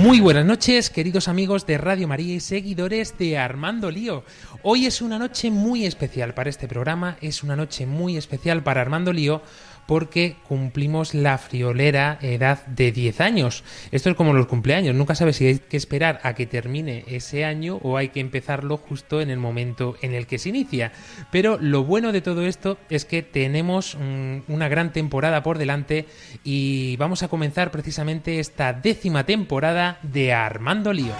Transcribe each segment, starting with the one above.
Muy buenas noches, queridos amigos de Radio María y seguidores de Armando Lío. Hoy es una noche muy especial para este programa, es una noche muy especial para Armando Lío porque cumplimos la friolera edad de 10 años. Esto es como los cumpleaños, nunca sabes si hay que esperar a que termine ese año o hay que empezarlo justo en el momento en el que se inicia. Pero lo bueno de todo esto es que tenemos mm, una gran temporada por delante y vamos a comenzar precisamente esta décima temporada de Armando Lío.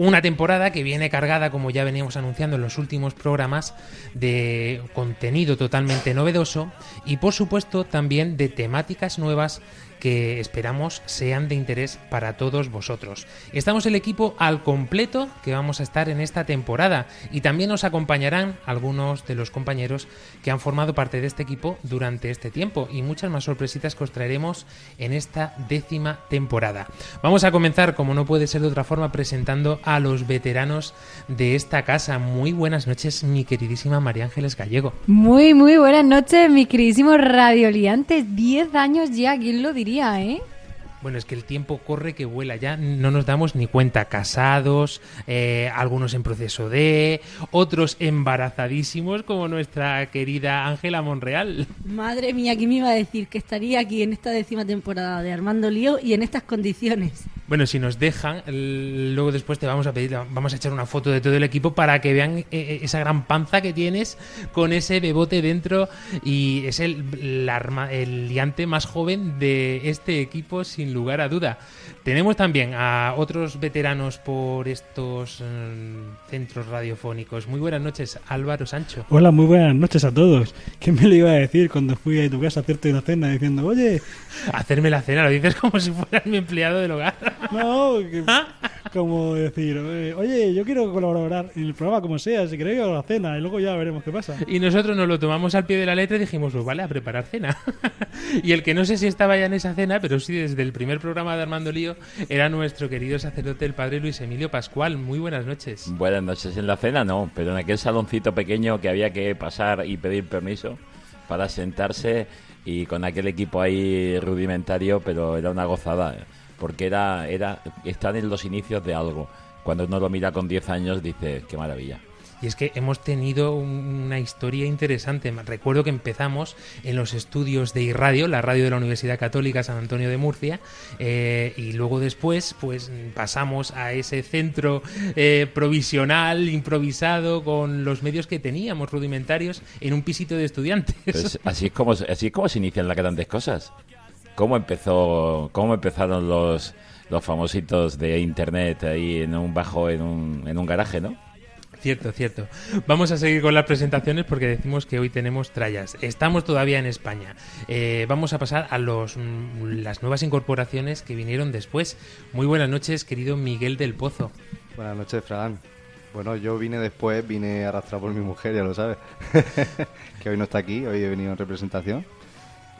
Una temporada que viene cargada, como ya veníamos anunciando en los últimos programas, de contenido totalmente novedoso y por supuesto también de temáticas nuevas que esperamos sean de interés para todos vosotros. Estamos el equipo al completo que vamos a estar en esta temporada y también nos acompañarán algunos de los compañeros que han formado parte de este equipo durante este tiempo y muchas más sorpresitas que os traeremos en esta décima temporada. Vamos a comenzar, como no puede ser de otra forma, presentando a los veteranos de esta casa. Muy buenas noches, mi queridísima María Ángeles Gallego. Muy, muy buenas noches, mis queridísimos radioliantes. 10 años ya, ¿quién lo diría, eh? Bueno, es que el tiempo corre que vuela ya, no nos damos ni cuenta. Casados, eh, algunos en proceso de, otros embarazadísimos, como nuestra querida Ángela Monreal. Madre mía, ¿quién me iba a decir que estaría aquí en esta décima temporada de Armando Lío y en estas condiciones? Bueno, si nos dejan, el- luego después te vamos a pedir, vamos a echar una foto de todo el equipo para que vean eh, eh, esa gran panza que tienes con ese bebote dentro y es el, arma- el liante más joven de este equipo sin lugar a duda. Tenemos también a otros veteranos por estos mm, centros radiofónicos. Muy buenas noches, Álvaro Sancho. Hola, muy buenas noches a todos. ¿Qué me lo iba a decir cuando fui a tu casa a hacerte una cena diciendo, oye, Hacerme la cena, lo dices como si fueras mi empleado del hogar. no, que- como decir, eh, oye, yo quiero colaborar en el programa como sea, si queréis hago la cena y luego ya veremos qué pasa. Y nosotros nos lo tomamos al pie de la letra y dijimos, pues vale, a preparar cena. y el que no sé si estaba ya en esa cena, pero sí desde el primer programa de Armando Lío, era nuestro querido sacerdote, el padre Luis Emilio Pascual. Muy buenas noches. Buenas noches. En la cena no, pero en aquel saloncito pequeño que había que pasar y pedir permiso para sentarse y con aquel equipo ahí rudimentario, pero era una gozada, ¿eh? porque era, era estar en los inicios de algo. Cuando uno lo mira con 10 años dice, qué maravilla. Y es que hemos tenido un- una historia interesante. Recuerdo que empezamos en los estudios de irradio, la radio de la Universidad Católica San Antonio de Murcia, eh, y luego después, pues pasamos a ese centro eh, provisional, improvisado, con los medios que teníamos rudimentarios en un pisito de estudiantes. Pues así es como así es como se inician las grandes cosas. ¿Cómo empezó cómo empezaron los los famositos de internet ahí en un bajo en un, en un garaje, ¿no? Cierto, cierto. Vamos a seguir con las presentaciones porque decimos que hoy tenemos trallas. Estamos todavía en España. Eh, vamos a pasar a los, mm, las nuevas incorporaciones que vinieron después. Muy buenas noches, querido Miguel del Pozo. Buenas noches, Fran. Bueno, yo vine después, vine arrastrado por mi mujer, ya lo sabes. que hoy no está aquí, hoy he venido en representación.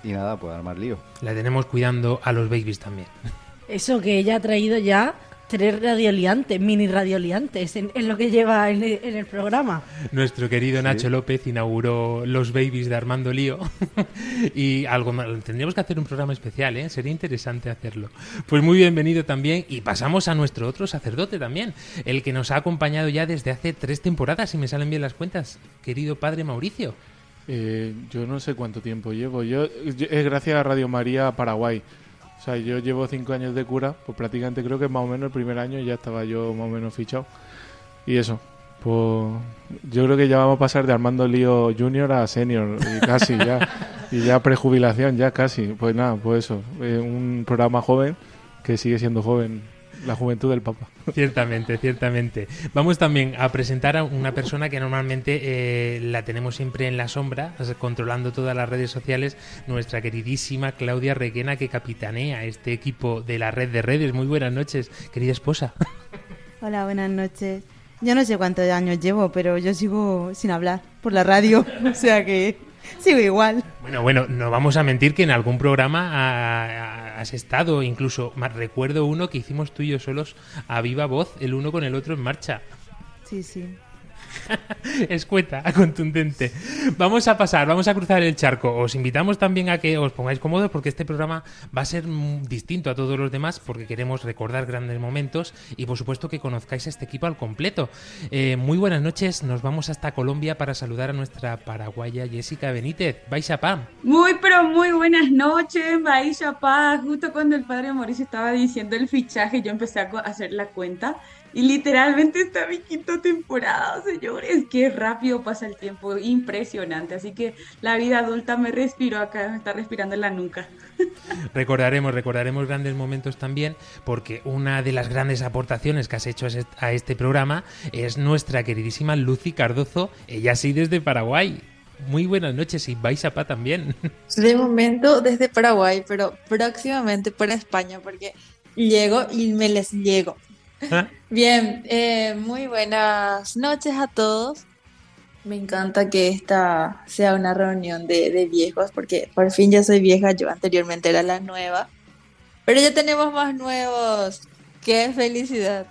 Y nada, pues armar lío. La tenemos cuidando a los babies también. Eso que ella ha traído ya tres radioliantes, mini radioliantes, en, en lo que lleva en el, en el programa. Nuestro querido Nacho López inauguró los babies de Armando Lío. y algo más. Tendríamos que hacer un programa especial, ¿eh? Sería interesante hacerlo. Pues muy bienvenido también. Y pasamos a nuestro otro sacerdote también, el que nos ha acompañado ya desde hace tres temporadas, si me salen bien las cuentas. Querido padre Mauricio. Eh, yo no sé cuánto tiempo llevo. Yo, yo- es gracias a Radio María Paraguay. O sea, yo llevo cinco años de cura, pues prácticamente creo que más o menos el primer año ya estaba yo más o menos fichado. Y eso, pues yo creo que ya vamos a pasar de Armando Lío Junior a Senior, y casi ya. Y ya prejubilación, ya casi. Pues nada, pues eso. eh, un programa joven que sigue siendo joven. La juventud del Papa. Ciertamente, ciertamente. Vamos también a presentar a una persona que normalmente eh, la tenemos siempre en la sombra, controlando todas las redes sociales, nuestra queridísima Claudia Requena, que capitanea este equipo de la red de redes. Muy buenas noches, querida esposa. Hola, buenas noches. Yo no sé cuántos años llevo, pero yo sigo sin hablar por la radio, o sea que sigo igual. Bueno, bueno, no vamos a mentir que en algún programa ha- has estado, incluso más recuerdo uno que hicimos tú y yo solos a viva voz, el uno con el otro en marcha. Sí, sí. Escueta, contundente. Vamos a pasar, vamos a cruzar el charco. Os invitamos también a que os pongáis cómodos porque este programa va a ser mm, distinto a todos los demás porque queremos recordar grandes momentos y por supuesto que conozcáis a este equipo al completo. Eh, muy buenas noches, nos vamos hasta Colombia para saludar a nuestra paraguaya Jessica Benítez. Vais a Pam. Muy, pero muy buenas noches, Maisha Paz. Justo cuando el padre Mauricio estaba diciendo el fichaje, yo empecé a a hacer la cuenta y literalmente está mi quinta temporada, señores. Qué rápido pasa el tiempo, impresionante. Así que la vida adulta me respiró acá, me está respirando en la nuca. Recordaremos, recordaremos grandes momentos también, porque una de las grandes aportaciones que has hecho a este- a este programa es nuestra queridísima Lucy Cardozo, ella sí desde Paraguay. Muy buenas noches y vais a pa también. De momento desde Paraguay, pero próximamente para España, porque llego y me les llego. Bien, eh, muy buenas noches a todos. Me encanta que esta sea una reunión de, de viejos, porque por fin ya soy vieja, yo anteriormente era la nueva, pero ya tenemos más nuevos. ¡Qué felicidad!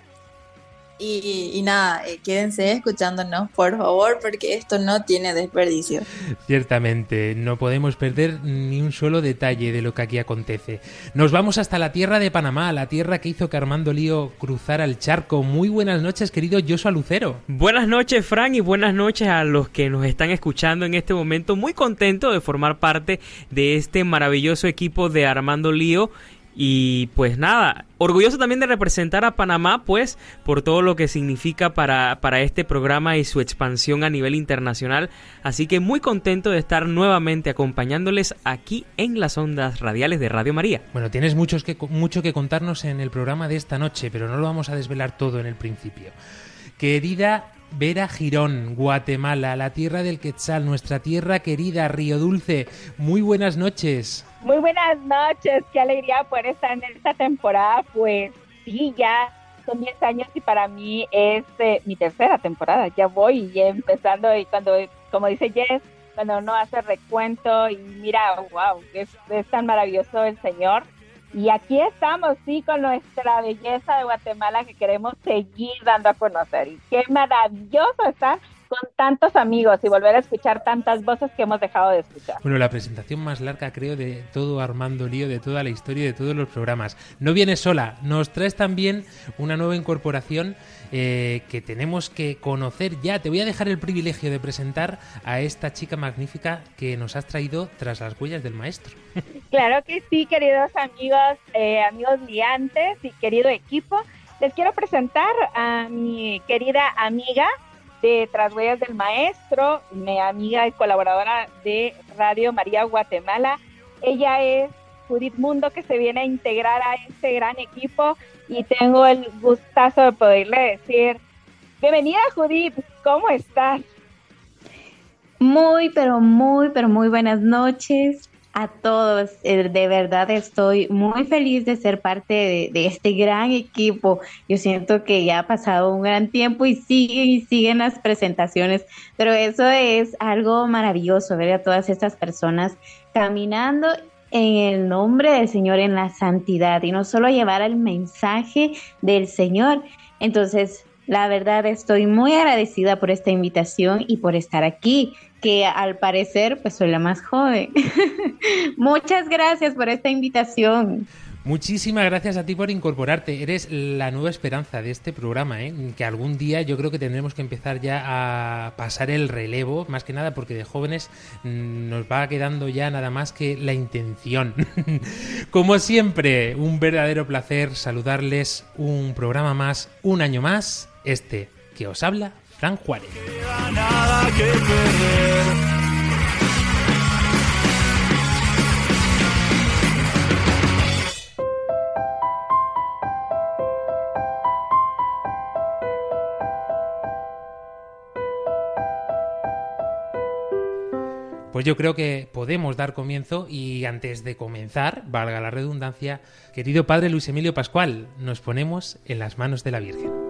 Y, y nada, eh, quédense escuchándonos, por favor, porque esto no tiene desperdicio. Ciertamente, no podemos perder ni un solo detalle de lo que aquí acontece. Nos vamos hasta la tierra de Panamá, la tierra que hizo que Armando Lío cruzara el charco. Muy buenas noches, querido Joshua Lucero. Buenas noches, Frank, y buenas noches a los que nos están escuchando en este momento. Muy contento de formar parte de este maravilloso equipo de Armando Lío. Y pues nada, orgulloso también de representar a Panamá, pues por todo lo que significa para, para este programa y su expansión a nivel internacional. Así que muy contento de estar nuevamente acompañándoles aquí en las ondas radiales de Radio María. Bueno, tienes muchos que, mucho que contarnos en el programa de esta noche, pero no lo vamos a desvelar todo en el principio. Querida Vera Girón, Guatemala, la tierra del Quetzal, nuestra tierra querida, Río Dulce, muy buenas noches. Muy buenas noches, qué alegría poder estar en esta temporada. Pues sí, ya son 10 años y para mí es eh, mi tercera temporada. Ya voy ya empezando y cuando, como dice Jess, cuando uno hace recuento y mira, wow, es, es tan maravilloso el Señor. Y aquí estamos, sí, con nuestra belleza de Guatemala que queremos seguir dando a conocer. Y qué maravilloso estar con tantos amigos y volver a escuchar tantas voces que hemos dejado de escuchar. Bueno, la presentación más larga, creo, de todo Armando Lío, de toda la historia y de todos los programas. No vienes sola, nos traes también una nueva incorporación eh, que tenemos que conocer ya. Te voy a dejar el privilegio de presentar a esta chica magnífica que nos has traído tras las huellas del maestro. Claro que sí, queridos amigos, eh, amigos liantes y querido equipo. Les quiero presentar a mi querida amiga de Tras Huellas del Maestro, mi amiga y colaboradora de Radio María Guatemala. Ella es Judith Mundo, que se viene a integrar a este gran equipo y tengo el gustazo de poderle decir, bienvenida Judith, ¿cómo estás? Muy, pero muy, pero muy buenas noches a todos. Eh, De verdad estoy muy feliz de ser parte de, este gran equipo. Yo siento que ya ha pasado un gran tiempo y siguen y siguen las presentaciones, pero eso es algo maravilloso, ver a todas estas personas caminando en el nombre del Señor, en la santidad, y no solo llevar el mensaje del Señor. Entonces, la verdad estoy muy agradecida por esta invitación y por estar aquí, que al parecer pues soy la más joven. Muchas gracias por esta invitación. Muchísimas gracias a ti por incorporarte. Eres la nueva esperanza de este programa, ¿eh? que algún día yo creo que tendremos que empezar ya a pasar el relevo, más que nada porque de jóvenes mm, nos va quedando ya nada más que la intención. Como siempre, un verdadero placer saludarles un programa más, un año más, este que os habla, Fran Juárez. Pues yo creo que podemos dar comienzo y antes de comenzar, valga la redundancia, querido padre Luis Emilio Pascual, nos ponemos en las manos de la Virgen.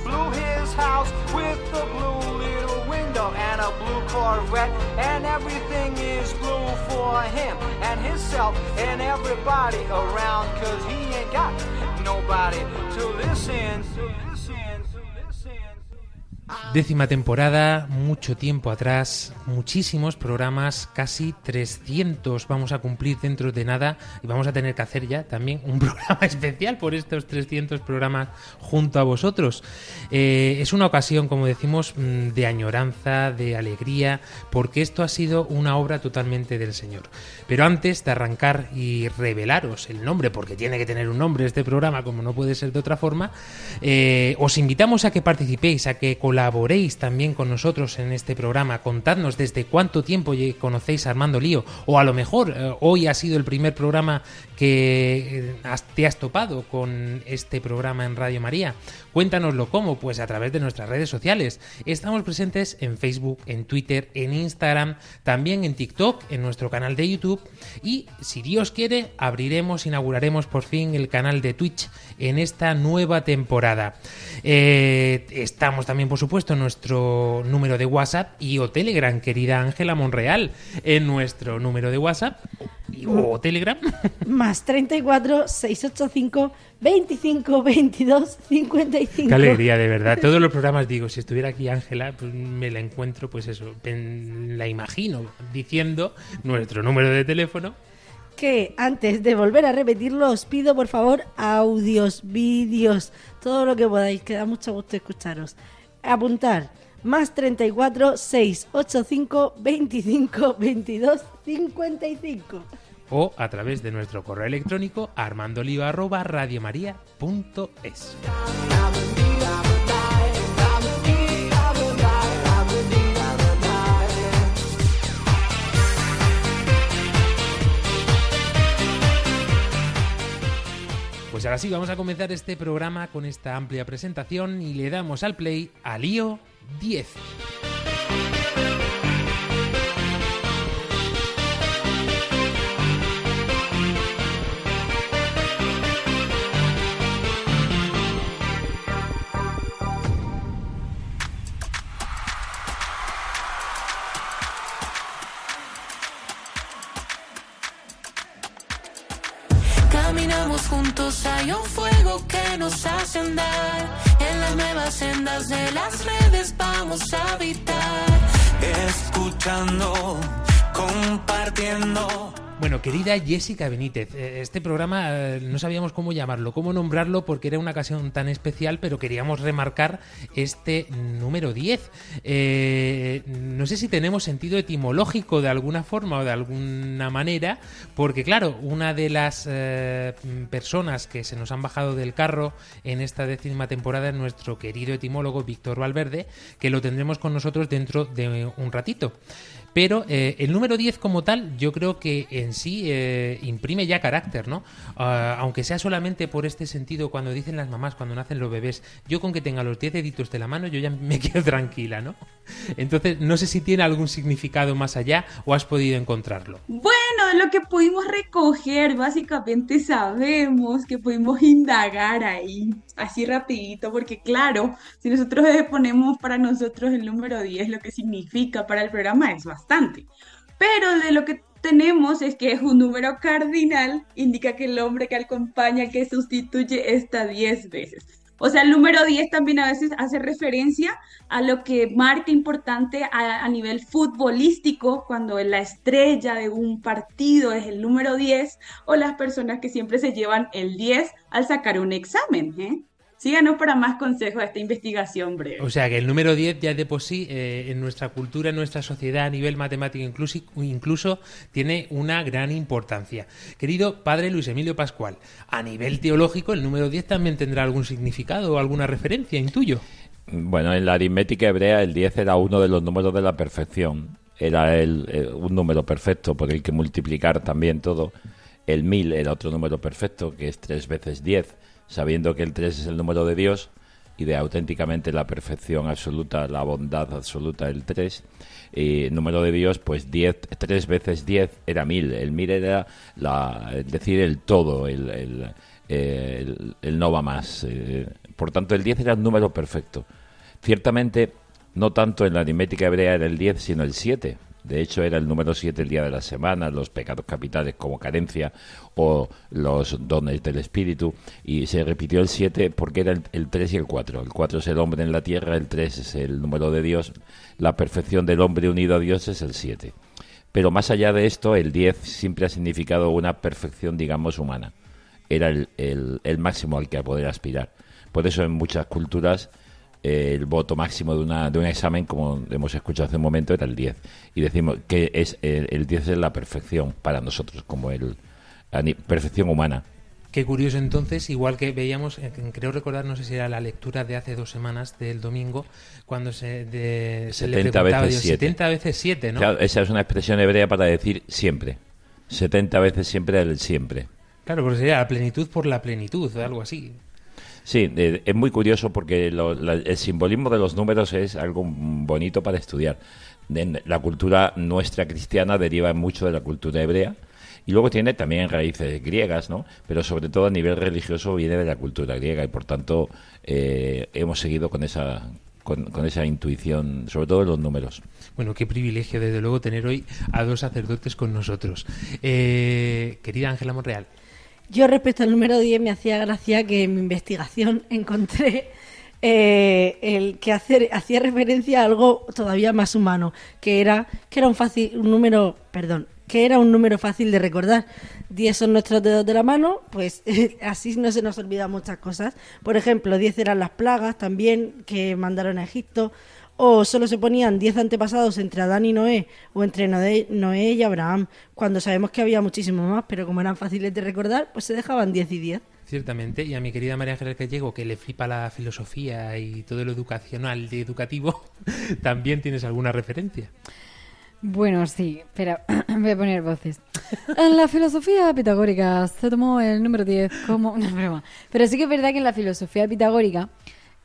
Corvette. And everything is blue for him and himself and everybody around. Cause he ain't got nobody to listen. To. Décima temporada, mucho tiempo atrás, muchísimos programas, casi 300 vamos a cumplir dentro de nada y vamos a tener que hacer ya también un programa especial por estos 300 programas junto a vosotros. Eh, es una ocasión, como decimos, mm, de añoranza, de alegría, porque esto ha sido una obra totalmente del Señor. Pero antes de arrancar y revelaros el nombre, porque tiene que tener un nombre este programa, como no puede ser de otra forma, eh, os invitamos a que participéis, a que colaboréis también con nosotros en este programa. Contadnos desde cuánto tiempo conocéis a Armando Lío, o a lo mejor eh, hoy ha sido el primer programa que eh, te has topado con este programa en Radio María. Cuéntanoslo cómo, pues a través de nuestras redes sociales. Estamos presentes en Facebook, en Twitter, en Instagram, también en TikTok, en nuestro canal de YouTube y si Dios quiere abriremos, inauguraremos por fin el canal de Twitch en esta nueva temporada. Eh, estamos también, por supuesto, en nuestro número de WhatsApp y o Telegram, querida Ángela Monreal, en nuestro número de WhatsApp o Telegram. Más 34 685 25 22 55. Qué alegría, de verdad. Todos los programas digo, si estuviera aquí Ángela, pues me la encuentro, pues eso, la imagino diciendo nuestro número de teléfono. Que antes de volver a repetirlo, os pido por favor audios, vídeos, todo lo que podáis, que da mucho gusto escucharos. Apuntar más 34 685 25 22 55. O a través de nuestro correo electrónico armandoliva@radiomaria.es. Pues ahora sí, vamos a comenzar este programa con esta amplia presentación y le damos al play a Lío 10. Juntos, hay un fuego que nos hace andar. En las nuevas sendas de las redes vamos a habitar. Escuchando, compartiendo. Bueno, querida Jessica Benítez, eh, este programa eh, no sabíamos cómo llamarlo, cómo nombrarlo, porque era una ocasión tan especial, pero queríamos remarcar este número 10. Eh, no sé si tenemos sentido etimológico de alguna forma o de alguna manera, porque claro, una de las personas que se nos han bajado del carro en esta décima temporada es nuestro querido etimólogo Víctor Valverde, que lo tendremos con nosotros dentro de un ratito. Pero eh, el número 10 como tal, yo creo que en sí eh, imprime ya carácter, ¿no? Ah, aunque sea solamente por este sentido, cuando dicen las mamás, cuando nacen los bebés, yo con que tenga los 10 deditos de la mano, yo ya me quedo tranquila, ¿no? Entonces, no sé si tiene algún significado más allá o has podido encontrarlo. Bueno, lo que pudimos recoger, básicamente sabemos que pudimos indagar ahí, así rapidito, porque claro, si nosotros ponemos para nosotros el número 10, lo que significa para el programa es bastante. Pero de lo que tenemos es que es un número cardinal, indica que el hombre que acompaña, que sustituye, está 10 veces. O sea, el número 10 también a veces hace referencia a lo que marca importante a, nivel futbolístico, cuando la estrella de un partido es el número 10, o las personas que siempre se llevan el 10 al sacar un examen. ¿eh? Síganos para más consejos de esta investigación breve. O sea que el número 10 ya de por sí eh, en nuestra cultura, en nuestra sociedad a nivel matemático incluso, incluso tiene una gran importancia. Querido padre Luis Emilio Pascual, a nivel teológico el número 10 también tendrá algún significado o alguna referencia, intuyo. Bueno, en la aritmética hebrea el 10 era uno de los números de la perfección. Era el, eh, un número perfecto por el que multiplicar también todo. El 1000 era otro número perfecto, que es 3 veces 10 sabiendo que el 3 es el número de Dios y de auténticamente la perfección absoluta, la bondad absoluta del 3. Y número de Dios, pues 10, 3 veces 10 era 1000. El 1000 era la, decir, el todo, el, el, el, el no va más. Eh, por tanto, el 10 era el número perfecto. Ciertamente, no tanto en la aritmética hebrea era el 10, sino el 7 de hecho, era el número 7 el día de la semana, los pecados capitales como carencia o los dones del espíritu. Y se repitió el 7 porque era el, 3 y el 4. El 4 es el hombre en la tierra, el 3 es el número de Dios. La perfección del hombre unido a Dios es el 7. Pero más allá de esto, el 10 siempre ha significado una perfección, digamos, humana. Era el, el máximo al que poder aspirar. Por eso en muchas culturas el voto máximo de, una, de un examen, como hemos escuchado hace un momento, era el 10. Y decimos que es el, 10 es la perfección para nosotros, como el la perfección humana. Qué curioso entonces, igual que veíamos, eh, creo recordar, no sé si era la lectura de hace dos semanas del domingo, cuando se, de, 70 veces 7. 70 veces 7, ¿no? Claro, esa es una expresión hebrea para decir siempre. 70 veces siempre el siempre. Claro, porque sería la plenitud por la plenitud, algo así. Sí, es muy curioso porque el simbolismo de los números es algo bonito para estudiar. la cultura nuestra cristiana deriva mucho de la cultura hebrea y luego tiene también raíces griegas, ¿no? Pero sobre todo a nivel religioso viene de la cultura griega y por tanto eh, hemos seguido con esa con, esa intuición, sobre todo en los números. Bueno, qué privilegio, desde luego, tener hoy a dos sacerdotes con nosotros. Eh, querida Ángela Monreal, yo respecto al número 10 me hacía gracia que en mi investigación encontré eh, el que hacía referencia a algo todavía más humano, que era que era un fácil un número, perdón, que era un número fácil de recordar. 10 son nuestros dedos de la mano, pues así no se nos olvidan muchas cosas. Por ejemplo, 10 eran las plagas también que mandaron a Egipto o solo se ponían 10 antepasados entre Adán y Noé o entre Noé, y Abraham, cuando sabemos que había muchísimo más, pero como eran fáciles de recordar, pues se dejaban 10 y 10. Ciertamente, y a mi querida María Ángeles Gallego, que le flipa la filosofía y todo lo educacional y educativo, ¿también tienes alguna referencia? Bueno, sí, pero voy a poner voces. En la filosofía pitagórica se tomó el número 10 como una broma. Pero sí que es verdad que en la filosofía pitagórica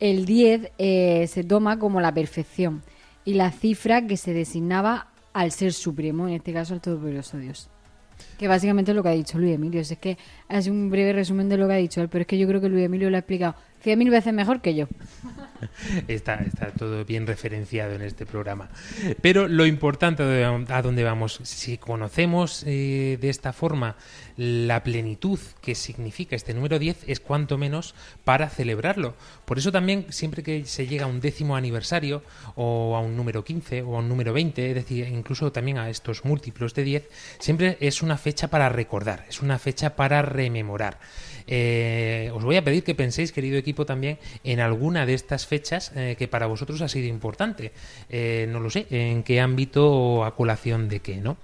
el 10 eh, se toma como la perfección y la cifra que se designaba al ser supremo, en este caso al Todopoderoso Dios. Que básicamente es lo que ha dicho Luis Emilio. Es que es un breve resumen de lo que ha dicho él, pero es que yo creo que Luis Emilio lo ha explicado cien mil veces mejor que yo. Está, está todo bien referenciado en este programa. Pero lo importante a dónde vamos, si conocemos eh, de esta forma la plenitud que significa este número 10, es cuanto menos para celebrarlo. Por eso también siempre que se llega a un décimo aniversario o a un número 15 o a un número 20, es decir, incluso también a estos múltiplos de 10, siempre es una fecha para recordar, es una fecha para rememorar. Eh, os voy a pedir que penséis, querido equipo, también en alguna de estas fechas eh, que para vosotros ha sido importante. Eh, no lo sé, en qué ámbito o a colación de qué, ¿no?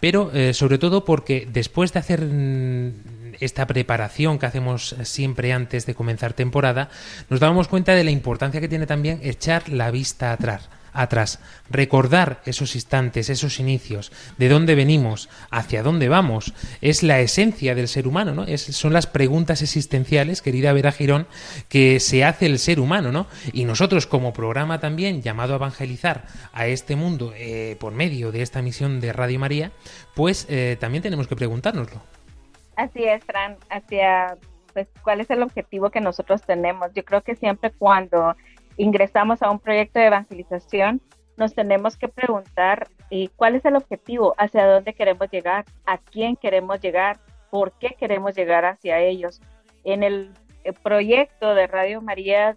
Pero sobre todo porque después de hacer mm, esta preparación que hacemos siempre antes de comenzar temporada, nos damos cuenta de la importancia que tiene también echar la vista atrás atrás. Recordar esos instantes, esos inicios, de dónde venimos, hacia dónde vamos, es la esencia del ser humano, ¿no? Es- son las preguntas existenciales, querida Vera Girón, que se hace el ser humano, ¿no? Y nosotros como programa también llamado a evangelizar a este mundo eh, por medio de esta misión de Radio María, pues eh, también tenemos que preguntárnoslo. Así es, Fran, hacia pues cuál es el objetivo que nosotros tenemos. Yo creo que siempre cuando ingresamos a un proyecto de evangelización, nos tenemos que preguntar eh, cuál es el objetivo, hacia dónde queremos llegar, a quién queremos llegar, por qué queremos llegar hacia ellos. En el, eh, proyecto de Radio María,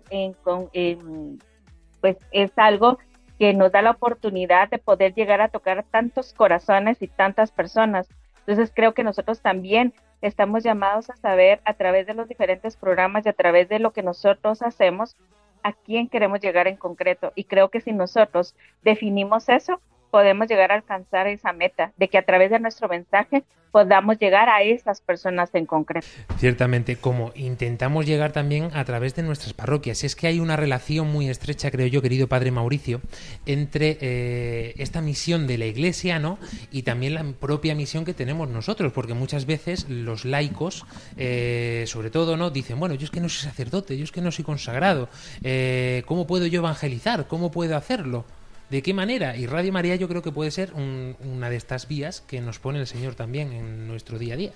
pues es algo que nos da la oportunidad de poder llegar a tocar tantos corazones y tantas personas. Entonces creo que nosotros también estamos llamados a saber a través de los diferentes programas y a través de lo que nosotros hacemos a quién queremos llegar en concreto. Y creo que si nosotros definimos eso, podemos llegar a alcanzar esa meta, de que a través de nuestro mensaje podamos llegar a esas personas en concreto. Ciertamente, como intentamos llegar también a través de nuestras parroquias. Es que hay una relación muy estrecha, creo yo, querido Padre Mauricio, entre eh, esta misión de la Iglesia, ¿no? Y también la propia misión que tenemos nosotros, porque muchas veces los laicos, eh, sobre todo, ¿no? Dicen, bueno, yo es que no soy sacerdote, yo es que no soy consagrado, eh, ¿cómo puedo yo evangelizar? ¿Cómo puedo hacerlo? ¿De qué manera? Y Radio María yo creo que puede ser un- una de estas vías que nos pone el Señor también en nuestro día a día.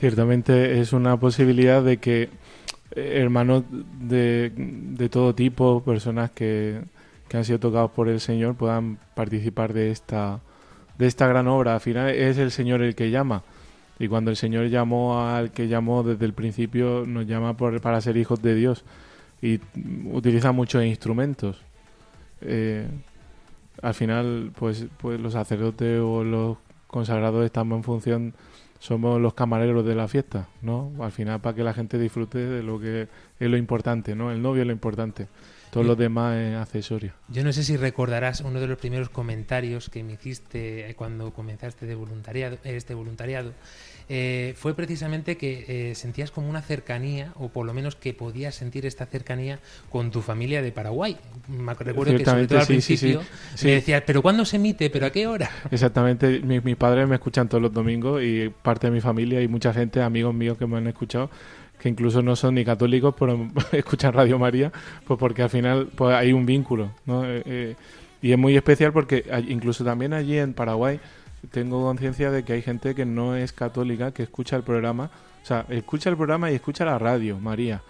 Ciertamente es una posibilidad de que eh, hermanos de, de todo tipo, personas que, que han sido tocados por el Señor, puedan participar de esta, de esta gran obra. Al final es el Señor el que llama. Y cuando el Señor llamó al que llamó desde el principio, nos llama por- para ser hijos de Dios. Y utiliza muchos instrumentos. Eh, al final, pues, pues los sacerdotes o los consagrados estamos en función, somos los camareros de la fiesta, ¿no? Al final, para que la gente disfrute de lo que es lo importante, ¿no? El novio es lo importante. Todo lo demás es accesorio. Yo no sé si recordarás uno de los primeros comentarios que me hiciste eh, cuando comenzaste de voluntariado, este voluntariado. Eh, fue precisamente que eh, sentías como una cercanía, o por lo menos que podías sentir esta cercanía con tu familia de Paraguay. Me recuerdo que sobre todo al sí, sí, sí. principio Sí. me decías, ¿pero cuándo se emite? ¿Pero a qué hora? Exactamente, mi- mis padres me escuchan todos los domingos y parte de mi familia y mucha gente, amigos míos que me han escuchado, que incluso no son ni católicos, pero escuchan Radio María, pues porque al final pues hay un vínculo, ¿no? Eh, eh, y es muy especial porque incluso también allí en Paraguay tengo conciencia de que hay gente que no es católica, que escucha el programa, o sea, escucha el programa y escucha la radio, María,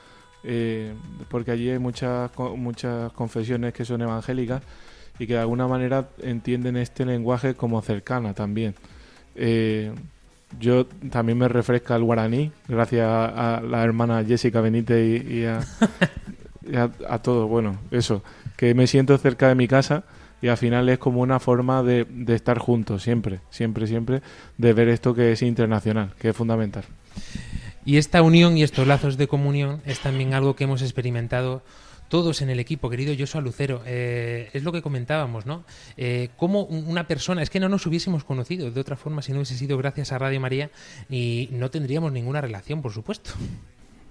eh, porque allí hay muchas, muchas confesiones que son evangélicas y que de alguna manera entienden este lenguaje como cercana también. Eh, yo también me refresca el guaraní, gracias a, a la hermana Jessica Benítez y, y a, y a, a todo. Bueno, eso, que me siento cerca de mi casa y al final es como una forma de, de estar juntos, siempre, siempre, siempre, de ver esto que es internacional, que es fundamental. Y esta unión y estos lazos de comunión es también algo que hemos experimentado todos en el equipo, querido Joshua Lucero. Eh, es lo que comentábamos, ¿no? Eh, cómo un- una persona, es que no nos hubiésemos conocido de otra forma si no hubiese sido gracias a Radio María y no tendríamos ninguna relación, por supuesto.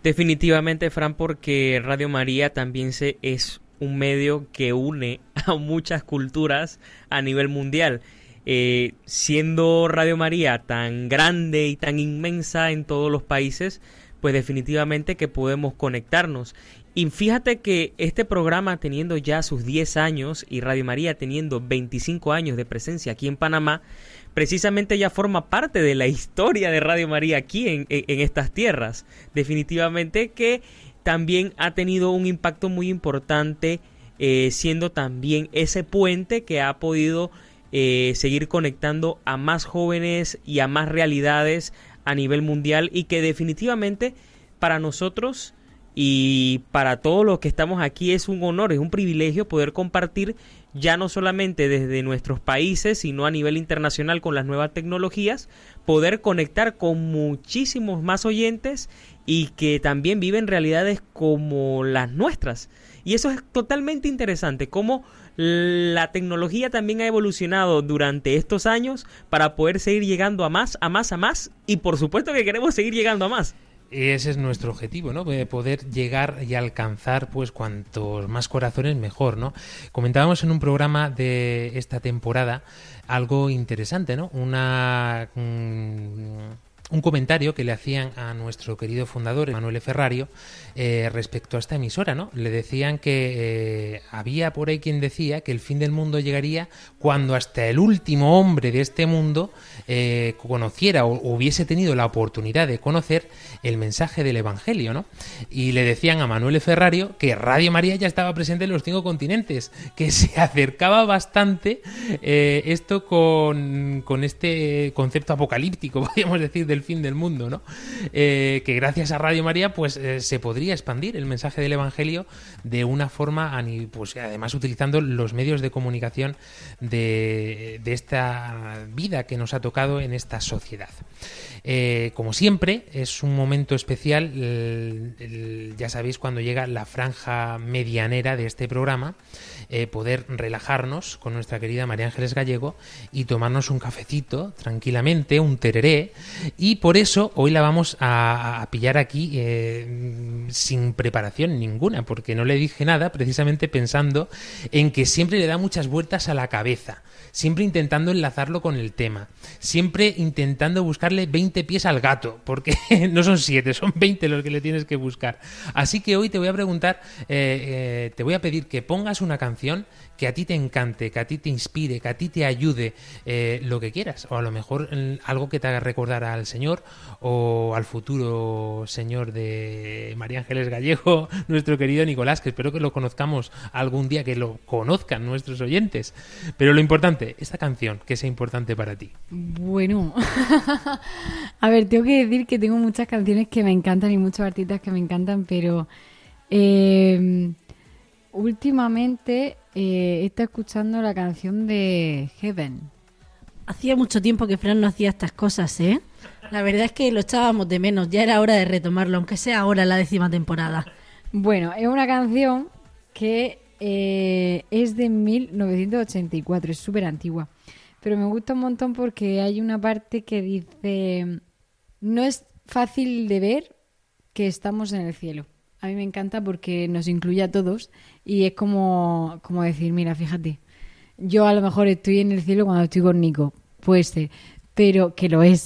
Definitivamente, Fran, porque Radio María también se, es un medio que une muchas culturas a nivel mundial. Eh, siendo Radio María tan grande y tan inmensa en todos los países, pues definitivamente que podemos conectarnos. Y fíjate que este programa teniendo ya sus 10 años y Radio María teniendo 25 años de presencia aquí en Panamá, precisamente ya forma parte de la historia de Radio María aquí en- en estas tierras. Definitivamente que también ha tenido un impacto muy importante, eh, siendo también ese puente que ha podido eh, seguir conectando a más jóvenes y a más realidades a nivel mundial y que definitivamente para nosotros y para todos los que estamos aquí es un honor, es un privilegio poder compartir ya no solamente desde nuestros países, sino a nivel internacional con las nuevas tecnologías, poder conectar con muchísimos más oyentes y que también viven realidades como las nuestras. Y eso es totalmente interesante, cómo la tecnología también ha evolucionado durante estos años para poder seguir llegando a más, a más, a más, y por supuesto que queremos seguir llegando a más. ese es nuestro objetivo, ¿no? Eh, Poder llegar y alcanzar, pues, cuantos más corazones mejor, ¿no? Comentábamos en un programa de esta temporada algo interesante, ¿no? Una mm, un comentario que le hacían a nuestro querido fundador, Manuel Ferrario, eh, respecto a esta emisora, ¿no? Le decían que eh, había por ahí quien decía que el fin del mundo llegaría cuando hasta el último hombre de este mundo eh, conociera o hubiese tenido la oportunidad de conocer el mensaje del Evangelio, ¿no? Y le decían a Manuel Ferrario que Radio María ya estaba presente en los cinco continentes, que se acercaba bastante esto con, con este concepto apocalíptico, podríamos decir, del fin del mundo, ¿no? Eh, que gracias a Radio María, pues eh, se podría expandir el mensaje del Evangelio de una forma, pues además utilizando los medios de comunicación de, de esta vida que nos ha tocado en esta sociedad. Eh, como siempre, es un momento especial, ya sabéis, cuando llega la franja medianera de este programa, eh, poder relajarnos con nuestra querida María Ángeles Gallego y tomarnos un cafecito tranquilamente, un tereré, y por eso hoy la vamos a, pillar aquí eh, sin preparación ninguna, porque no le dije nada precisamente pensando en que siempre le da muchas vueltas a la cabeza, siempre intentando enlazarlo con el tema, siempre intentando buscarle 20 pies al gato, porque no son 7, son 20 los que le tienes que buscar. Así que hoy te voy a preguntar, eh, eh, te voy a pedir que pongas una canción que a ti te encante, que a ti te inspire, que a ti te ayude, eh, lo que quieras, o a lo mejor eh, algo que te haga recordar al Señor o al futuro Señor de María Ángeles Gallego, nuestro querido Nicolás, que espero que lo conozcamos algún día, que lo conozcan nuestros oyentes. Pero lo importante, esta canción, que sea importante para ti. Bueno, a ver, tengo que decir que tengo muchas canciones que me encantan y muchos artistas que me encantan, pero eh, últimamente eh, estado escuchando la canción de Heaven. Hacía mucho tiempo que Fran no hacía estas cosas, ¿eh? La verdad es que lo echábamos de menos. Ya era hora de retomarlo, aunque sea ahora la décima temporada. Bueno, es una canción que eh, es de 1984, es súper antigua. Pero me gusta un montón porque hay una parte que dice, no es fácil de ver que estamos en el cielo. A mí me encanta porque nos incluye a todos y es como, como decir, mira, fíjate, yo a lo mejor estoy en el cielo cuando estoy con Nico, puede ser, pero que lo es.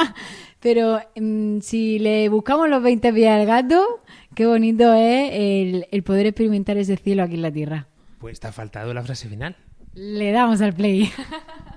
pero mm, si le buscamos los 20 pies al gato, qué bonito es el, el poder experimentar ese cielo aquí en la tierra. Pues te ha faltado la frase final. Le damos al play.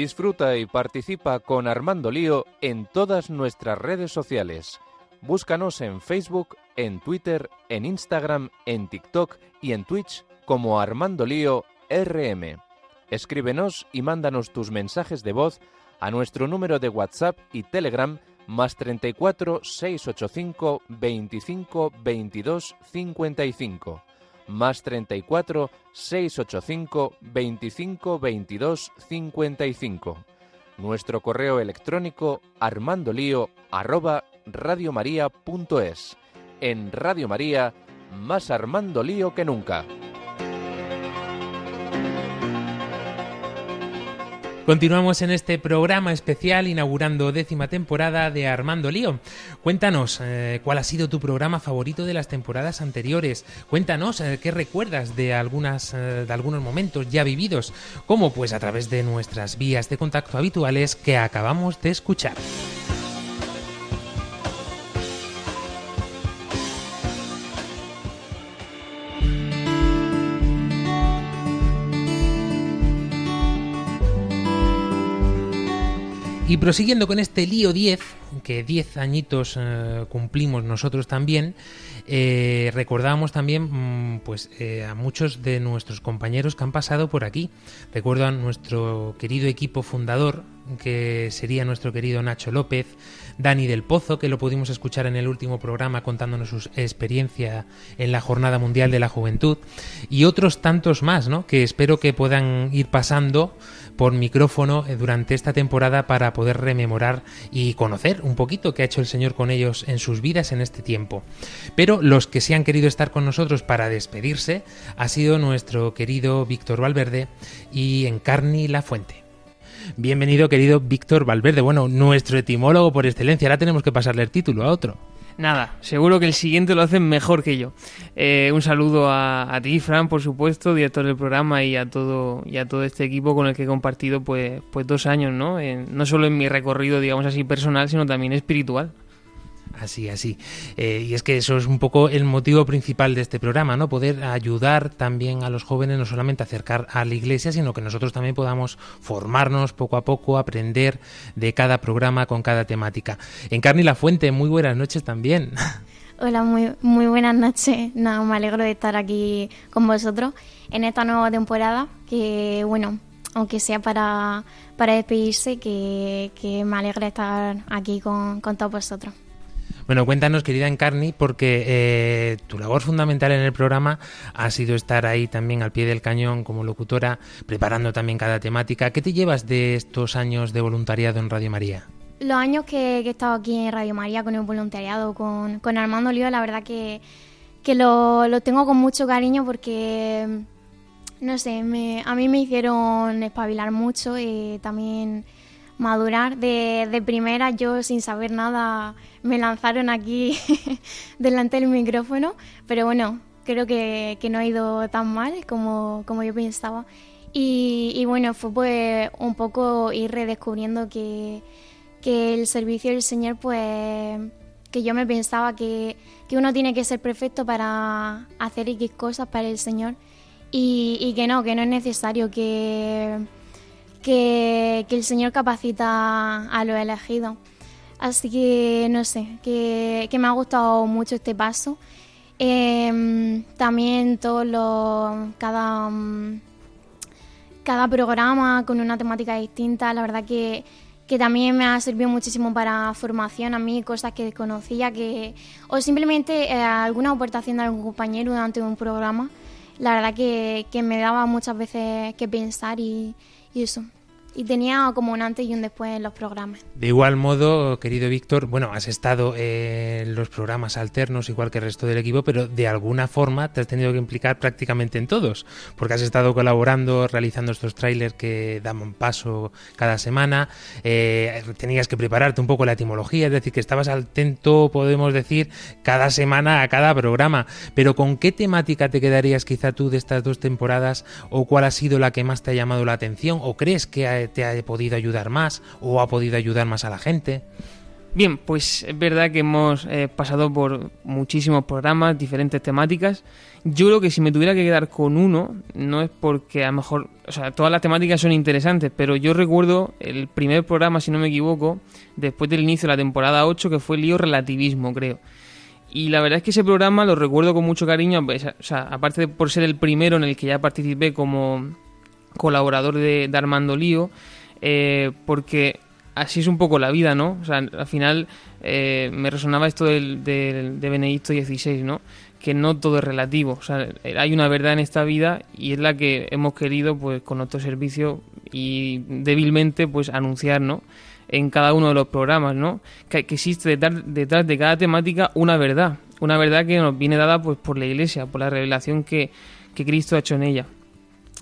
Disfruta y participa con Armando Lío en todas nuestras redes sociales. Búscanos en Facebook, en Twitter, en Instagram, en TikTok y en Twitch como Armando Lío RM. Escríbenos y mándanos tus mensajes de voz a nuestro número de WhatsApp y Telegram más 34 685 25 22 55 más 34 685 25 22 55. Nuestro correo electrónico armandolío arroba. En Radio María, más Armando Lío que nunca. Continuamos en este programa especial inaugurando décima temporada de Armando Lío. Cuéntanos eh, cuál ha sido tu programa favorito de las temporadas anteriores. Cuéntanos eh, qué recuerdas de algunas eh, de algunos momentos ya vividos, como pues a través de nuestras vías de contacto habituales que acabamos de escuchar. Y prosiguiendo con este lío 10, que 10 añitos eh, cumplimos nosotros también, eh, recordábamos también mm, pues, eh, a muchos de nuestros compañeros que han pasado por aquí. Recuerdo a nuestro querido equipo fundador, que sería nuestro querido Nacho López, Dani del Pozo, que lo pudimos escuchar en el último programa contándonos su experiencia en la Jornada Mundial de la Juventud, y otros tantos más, ¿no? que espero que puedan ir pasando por micrófono eh, durante esta temporada para poder rememorar y conocer un poquito qué ha hecho el Señor con ellos en sus vidas en este tiempo. Pero los que sí han querido estar con nosotros para despedirse ha sido nuestro querido Víctor Valverde y Encarni La Fuente. Bienvenido, querido Víctor Valverde. Bueno, nuestro etimólogo por excelencia. Ahora tenemos que pasarle el título a otro. Nada, seguro que el siguiente lo hacen mejor que yo. Eh, un saludo a, a, ti, Fran, por supuesto, director del programa, y a todo y a todo este equipo con el que he compartido pues, pues dos años, ¿no? no solo en mi recorrido, digamos así, personal, sino también espiritual. Así, así. Eh, y es que eso es un poco el motivo principal de este programa, ¿no? Poder ayudar también a los jóvenes no solamente a acercar a la iglesia, sino que nosotros también podamos formarnos poco a poco, aprender de cada programa con cada temática. Encarni La Fuente, muy buenas noches también. Hola, muy, muy buenas noches. Nada, me alegro de estar aquí con vosotros en esta nueva temporada, que bueno, aunque sea para, para despedirse, que, que me alegra estar aquí con, con todos vosotros. Bueno, cuéntanos, querida Encarni, porque eh, tu labor fundamental en el programa ha sido estar ahí también al pie del cañón como locutora, preparando también cada temática. ¿Qué te llevas de estos años de voluntariado en Radio María? Los años que, he estado aquí en Radio María con el voluntariado, con, con Armando Lío, la verdad que, que lo, lo, tengo con mucho cariño porque, no sé, me, a mí me hicieron espabilar mucho y también madurar. De, de primera, yo sin saber nada, me lanzaron aquí delante del micrófono, pero bueno, creo que, que, no ha ido tan mal como, como yo pensaba. Y, y, bueno, fue pues un poco ir redescubriendo que, que el servicio del Señor, pues que yo me pensaba que, que, uno tiene que ser perfecto para hacer X cosas para el Señor y, y que no, que no es necesario, que que, que el Señor capacita a los elegidos. Así que no sé, que, que me ha gustado mucho este paso. Eh, también todos los, cada, cada programa con una temática distinta, la verdad que, que también me ha servido muchísimo para formación a mí, cosas que desconocía, que, o simplemente eh, alguna aportación de algún compañero durante un programa, la verdad que, que me daba muchas veces que pensar y, y eso. Y tenía como un antes y un después en los programas. De igual modo, querido Víctor, bueno, has estado en los programas alternos igual que el resto del equipo, pero de alguna forma te has tenido que implicar prácticamente en todos, porque has estado colaborando, realizando estos trailers que dan paso cada semana, eh, tenías que prepararte un poco la etimología, es decir, que estabas atento, podemos decir, cada semana a cada programa, pero ¿con qué temática te quedarías quizá tú de estas dos temporadas o cuál ha sido la que más te ha llamado la atención o crees que te ha podido ayudar más o ha podido ayudar más a la gente? Bien, pues es verdad que hemos eh, pasado por muchísimos programas, diferentes temáticas. Yo creo que si me tuviera que quedar con uno, no es porque a lo mejor, o sea, todas las temáticas son interesantes, pero yo recuerdo el primer programa, si no me equivoco, después del inicio de la temporada 8, que fue Lío Relativismo, creo. Y la verdad es que ese programa lo recuerdo con mucho cariño, pues, o sea, aparte de por ser el primero en el que ya participé como colaborador de, de Armando Lío, eh, porque así es un poco la vida, ¿no? O sea, al final eh, me resonaba esto del, del- de Benedicto XVI, ¿no? Que no todo es relativo. O sea, hay una verdad en esta vida y es la que hemos querido, pues, con nuestro servicio y débilmente, pues, anunciar, ¿no? En cada uno de los programas, ¿no? Que, que existe detrás, detrás de cada temática una verdad. Una verdad que nos viene dada, pues, por la Iglesia, por la revelación que, que Cristo ha hecho en ella.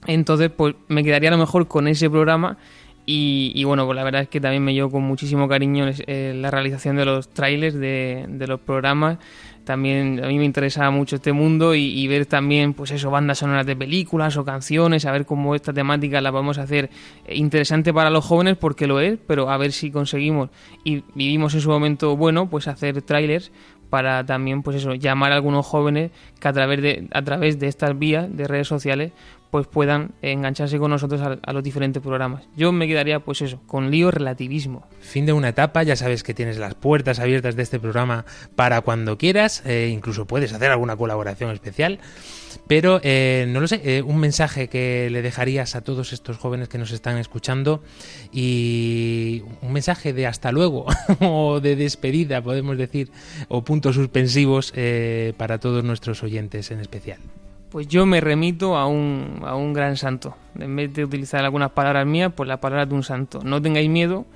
Entonces, pues me quedaría a lo mejor con ese programa y, y bueno, pues la verdad es que también me llevo con muchísimo cariño eh, la realización de los trailers de, de los programas. También a mí me interesaba mucho este mundo y, y ver también, pues eso, bandas sonoras de películas o canciones, a ver cómo esta temática la podemos hacer interesante para los jóvenes, porque lo es, pero a ver si conseguimos y vivimos en su momento bueno, pues hacer trailers para también pues eso llamar a algunos jóvenes que a través de a través de estas vías de redes sociales pues puedan engancharse con nosotros a, a los diferentes programas yo me quedaría pues eso con lío relativismo Fin de una etapa, ya sabes que tienes las puertas abiertas de este programa para cuando quieras, eh, incluso puedes hacer alguna colaboración especial, pero eh, no lo sé, eh, un mensaje que le dejarías a todos estos jóvenes que nos están escuchando y un mensaje de hasta luego o de despedida, podemos decir, o puntos suspensivos eh, para todos nuestros oyentes en especial. Pues yo me remito a un, a un gran santo en vez de utilizar algunas palabras mías pues las palabras de un santo no tengáis miedo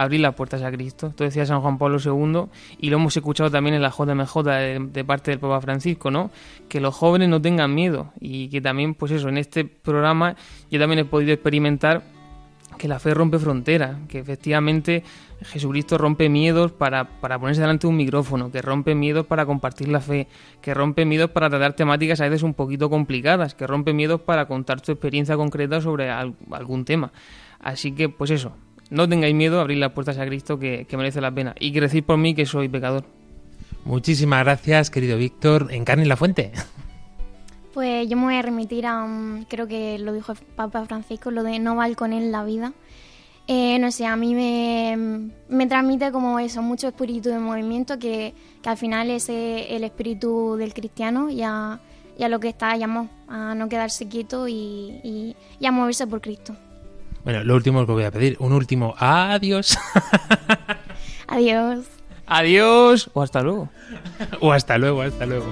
abrir las puertas a Cristo. Esto decía San Juan Pablo II y lo hemos escuchado también en la JMJ de, de parte del Papa Francisco, ¿no? Que los jóvenes no tengan miedo y que también, pues eso, en este programa yo también he podido experimentar que la fe rompe fronteras, que efectivamente Jesucristo rompe miedos para, para ponerse delante de un micrófono, que rompe miedos para compartir la fe, que rompe miedos para tratar temáticas a veces un poquito complicadas, que rompe miedos para contar tu experiencia concreta sobre al- algún tema. Así que, pues eso, no tengáis miedo a abrir las puertas a Cristo, que, merece la pena. Y que decir por mí que soy pecador. Muchísimas gracias, querido Víctor. Encarne la fuente. Pues yo me voy a remitir a, un- creo que lo dijo el Papa Francisco, lo de no balconen la vida. Eh, no sé, a mí me, me transmite como eso, mucho espíritu de movimiento, que, que al final es eh, el espíritu del cristiano y a, y a lo que está llamado, a no quedarse quieto y, y- y a moverse por Cristo. Bueno, lo último que voy a pedir, un último adiós. Adiós. Adiós o hasta luego. o hasta luego, hasta luego.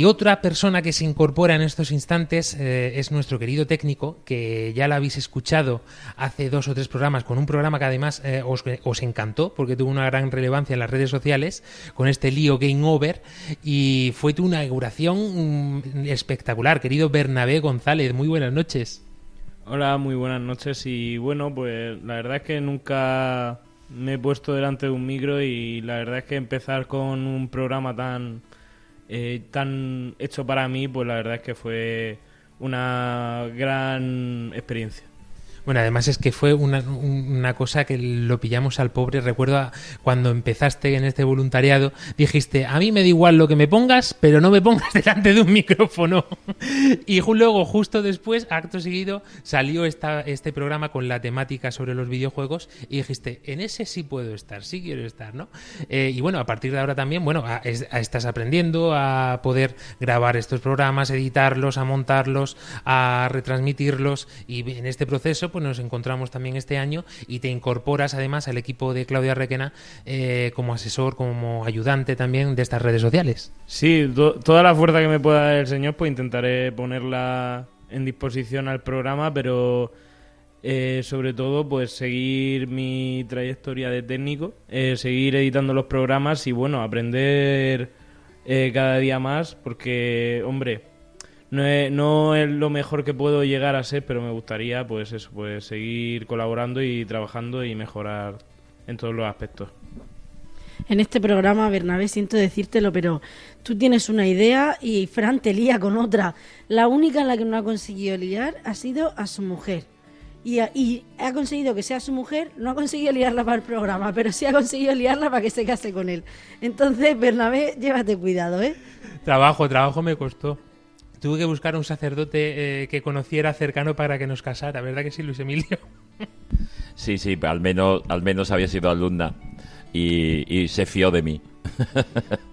Y otra persona que se incorpora en estos instantes eh, es nuestro querido técnico, que ya la habéis escuchado hace dos o tres programas, con un programa que además eh, os, os encantó, porque tuvo una gran relevancia en las redes sociales, con este lío Game Over, y fue tu inauguración mm, espectacular, querido Bernabé González. Muy buenas noches. Hola, muy buenas noches y bueno, pues la verdad es que nunca me he puesto delante de un micro y la verdad es que empezar con un programa tan eh, tan hecho para mí, pues la verdad es que fue una gran experiencia. Bueno, además es que fue una, cosa que lo pillamos al pobre. Recuerdo cuando empezaste en este voluntariado, dijiste, a mí me da igual lo que me pongas, pero no me pongas delante de un micrófono. y luego, justo después, acto seguido, salió esta, este programa con la temática sobre los videojuegos y dijiste, en ese sí puedo estar, sí quiero estar, ¿no? Eh, y bueno, a partir de ahora también, bueno, a- a- estás aprendiendo a poder grabar estos programas, editarlos, a montarlos, a retransmitirlos y en este proceso pues nos encontramos también este año y te incorporas además al equipo de Claudia Requena eh, como asesor, como ayudante también de estas redes sociales. Sí, to- toda la fuerza que me pueda dar el señor, pues intentaré ponerla en disposición al programa, pero eh, sobre todo, pues seguir mi trayectoria de técnico, eh, seguir editando los programas y bueno, aprender cada día más, porque, hombre, no es, no es lo mejor que puedo llegar a ser, pero me gustaría, pues eso, pues seguir colaborando y trabajando y mejorar en todos los aspectos. En este programa, Bernabé, siento decírtelo, pero tú tienes una idea y Fran te lía con otra. La única en la que no ha conseguido liar ha sido a su mujer. y ha, y ha conseguido que sea su mujer, no ha conseguido liarla para el programa, pero sí ha conseguido liarla para que se case con él. Entonces, Bernabé, llévate cuidado, ¿eh? Trabajo, trabajo me costó. Tuve que buscar un sacerdote eh, que conociera cercano para que nos casara, ¿verdad que sí, Luis Emilio? Sí, sí, al menos, al menos había sido alumna y, y se fió de mí.